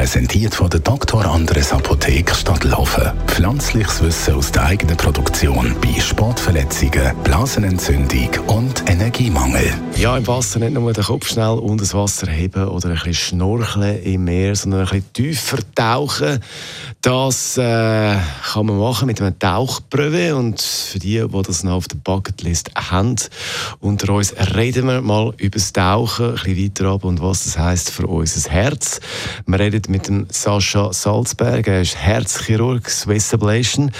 Präsentiert von der Dr. Andres Apotheke Stadtlaufen. Pflanzliches Wissen aus der eigenen Produktion bei Sportverletzungen, Blasenentzündung und Energiemangel. Ja, im Wasser nicht nur den Kopf schnell unter das Wasser heben oder ein bisschen schnorcheln im Meer, sondern ein bisschen tiefer tauchen. Das äh, kann man machen mit einem Tauchprüfe und für die, die das noch auf der Bucketlist haben, unter uns reden wir mal über das Tauchen, ein bisschen weiter ab und was das heißt für unser Herz. Wir reden mit dem Sascha Salzberg, er ist Herzchirurg, Swiss Ablation.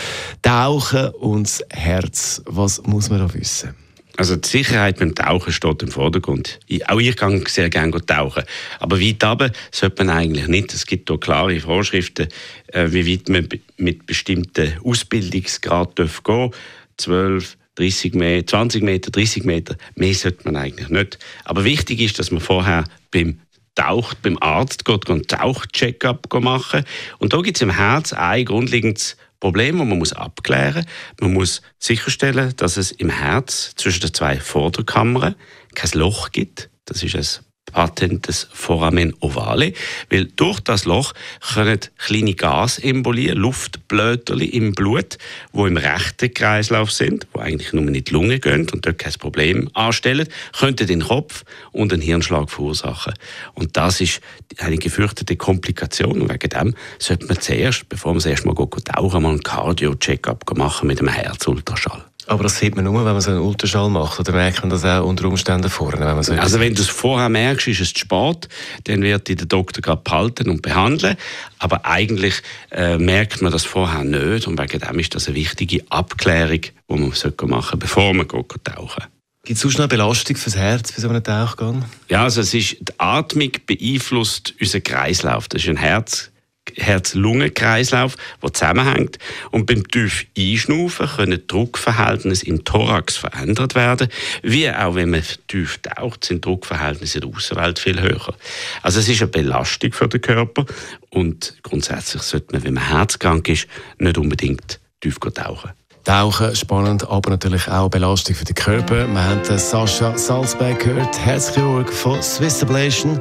Tauchen und das Herz, was muss man da wissen? Also die Sicherheit beim Tauchen steht im Vordergrund. Auch ich gehe sehr gerne tauchen. Aber weit runter sollte man eigentlich nicht. Es gibt hier klare Vorschriften, äh, wie weit man mit bestimmten Ausbildungsgrad gehen darf. 12, 30 Meter, 20 Meter, 30 Meter. Mehr sollte man eigentlich nicht. Aber wichtig ist, dass man vorher beim Taucht, beim Arzt geht, einen Tauchcheck-up machen. Und da gibt es im Herz ein grundlegendes Problem, das man muss abklären muss. Man muss sicherstellen, dass es im Herz zwischen den zwei Vorderkammern kein Loch gibt. Das ist ein patentes Foramen ovale, weil durch das Loch können kleine Gasembolien, Luftblöterli im Blut, wo im rechten Kreislauf sind, wo eigentlich nur in die Lunge gehen und dort kein Problem anstellen, könnten den Kopf und einen Hirnschlag verursachen. Und das ist eine gefürchtete Komplikation und wegen dem sollte man zuerst, bevor man das erste Mal tauchen, mal einen Cardio-Check-up machen mit einem Herzultraschall. Aber das sieht man nur, wenn man so einen Ultraschall macht, oder merkt man das auch unter Umständen vorne? Wenn man so also wenn du es vorher merkst, ist es zu spät, dann wird dich der Doktor gerade behalten und behandeln. Aber eigentlich äh, merkt man das vorher nicht und wegen dem ist das eine wichtige Abklärung, die man machen sollte, bevor man geht, tauchen Gibt es sonst noch Belastung fürs Herz bei so einem Tauchgang? Ja, also es ist, die Atmung beeinflusst unseren Kreislauf. Das ist ein Herz Herz-Lungen-Kreislauf, der zusammenhängt. Und beim tief Einschnaufen können Druckverhältnisse im Thorax verändert werden, wie auch wenn man tief taucht, sind Druckverhältnisse in der Außenwelt viel höher. Also es ist eine Belastung für den Körper und grundsätzlich sollte man, wenn man herzkrank ist, nicht unbedingt tief tauchen. Tauchen, spannend, aber natürlich auch Belastung für den Körper. Wir haben Sascha Salzberg gehört, Herzchirurg von Swiss Ablation.